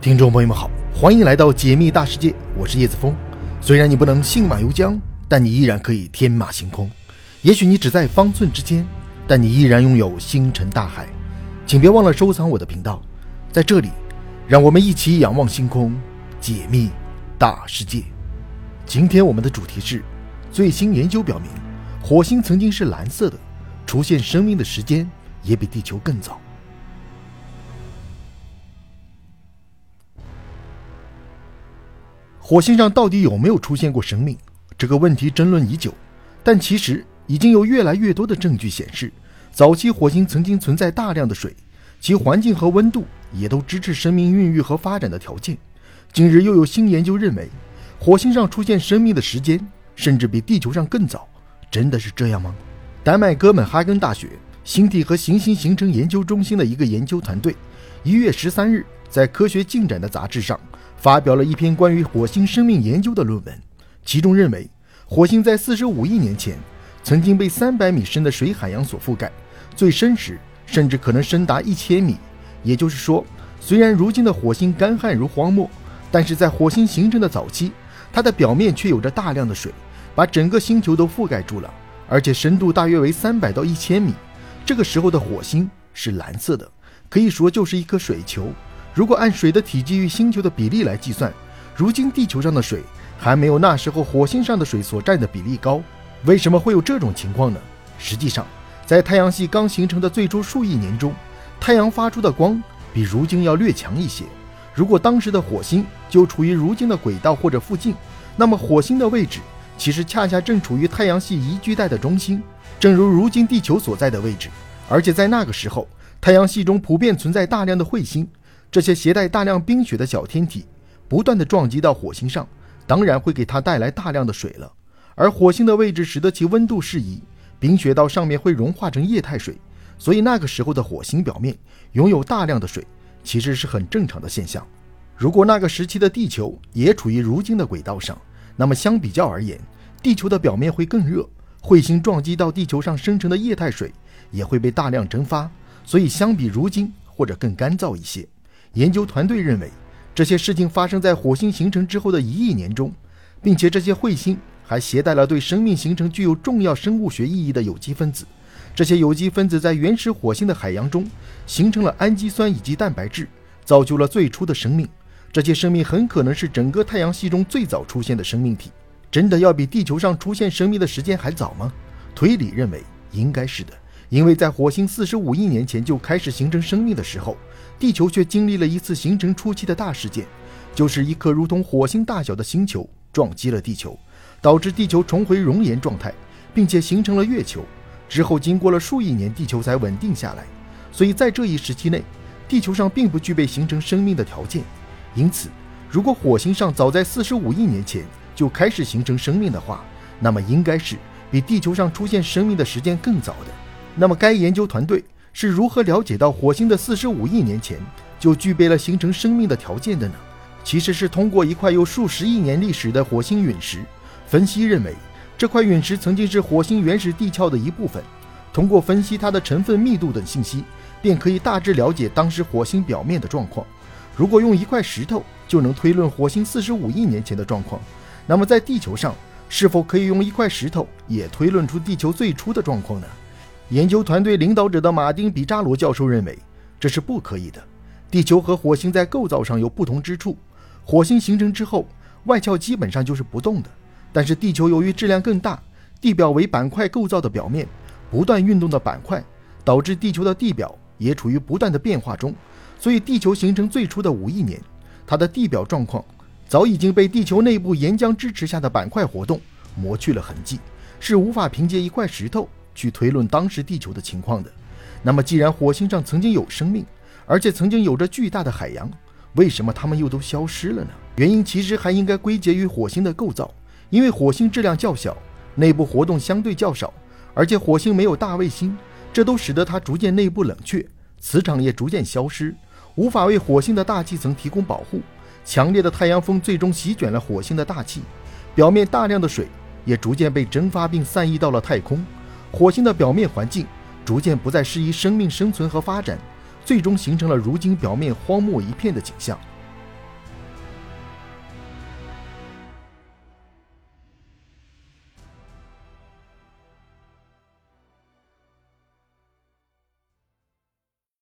听众朋友们好，欢迎来到解密大世界，我是叶子峰。虽然你不能信马由缰，但你依然可以天马行空。也许你只在方寸之间，但你依然拥有星辰大海。请别忘了收藏我的频道，在这里，让我们一起仰望星空，解密大世界。今天我们的主题是：最新研究表明，火星曾经是蓝色的，出现生命的时间也比地球更早。火星上到底有没有出现过生命？这个问题争论已久，但其实已经有越来越多的证据显示，早期火星曾经存在大量的水，其环境和温度也都支持生命孕育和发展的条件。近日又有新研究认为，火星上出现生命的时间甚至比地球上更早，真的是这样吗？丹麦哥本哈根大学星体和行星形成研究中心的一个研究团队，一月十三日在《科学进展》的杂志上。发表了一篇关于火星生命研究的论文，其中认为火星在四十五亿年前曾经被三百米深的水海洋所覆盖，最深时甚至可能深达一千米。也就是说，虽然如今的火星干旱如荒漠，但是在火星形成的早期，它的表面却有着大量的水，把整个星球都覆盖住了，而且深度大约为三百到一千米。这个时候的火星是蓝色的，可以说就是一颗水球。如果按水的体积与星球的比例来计算，如今地球上的水还没有那时候火星上的水所占的比例高。为什么会有这种情况呢？实际上，在太阳系刚形成的最初数亿年中，太阳发出的光比如今要略强一些。如果当时的火星就处于如今的轨道或者附近，那么火星的位置其实恰恰正处于太阳系宜居带的中心，正如如今地球所在的位置。而且在那个时候，太阳系中普遍存在大量的彗星。这些携带大量冰雪的小天体不断的撞击到火星上，当然会给它带来大量的水了。而火星的位置使得其温度适宜，冰雪到上面会融化成液态水，所以那个时候的火星表面拥有大量的水，其实是很正常的现象。如果那个时期的地球也处于如今的轨道上，那么相比较而言，地球的表面会更热，彗星撞击到地球上生成的液态水也会被大量蒸发，所以相比如今或者更干燥一些。研究团队认为，这些事情发生在火星形成之后的一亿年中，并且这些彗星还携带了对生命形成具有重要生物学意义的有机分子。这些有机分子在原始火星的海洋中形成了氨基酸以及蛋白质，造就了最初的生命。这些生命很可能是整个太阳系中最早出现的生命体。真的要比地球上出现生命的时间还早吗？推理认为应该是的，因为在火星四十五亿年前就开始形成生命的时候。地球却经历了一次形成初期的大事件，就是一颗如同火星大小的星球撞击了地球，导致地球重回熔岩状态，并且形成了月球。之后经过了数亿年，地球才稳定下来。所以在这一时期内，地球上并不具备形成生命的条件。因此，如果火星上早在四十五亿年前就开始形成生命的话，那么应该是比地球上出现生命的时间更早的。那么该研究团队。是如何了解到火星的四十五亿年前就具备了形成生命的条件的呢？其实是通过一块有数十亿年历史的火星陨石，分析认为这块陨石曾经是火星原始地壳的一部分。通过分析它的成分密度等信息，便可以大致了解当时火星表面的状况。如果用一块石头就能推论火星四十五亿年前的状况，那么在地球上是否可以用一块石头也推论出地球最初的状况呢？研究团队领导者的马丁·比扎罗教授认为，这是不可以的。地球和火星在构造上有不同之处。火星形成之后，外壳基本上就是不动的，但是地球由于质量更大，地表为板块构造的表面，不断运动的板块，导致地球的地表也处于不断的变化中。所以，地球形成最初的五亿年，它的地表状况早已经被地球内部岩浆支持下的板块活动磨去了痕迹，是无法凭借一块石头。去推论当时地球的情况的，那么既然火星上曾经有生命，而且曾经有着巨大的海洋，为什么它们又都消失了呢？原因其实还应该归结于火星的构造，因为火星质量较小，内部活动相对较少，而且火星没有大卫星，这都使得它逐渐内部冷却，磁场也逐渐消失，无法为火星的大气层提供保护。强烈的太阳风最终席卷了火星的大气，表面大量的水也逐渐被蒸发并散逸到了太空。火星的表面环境逐渐不再适宜生命生存和发展，最终形成了如今表面荒漠一片的景象。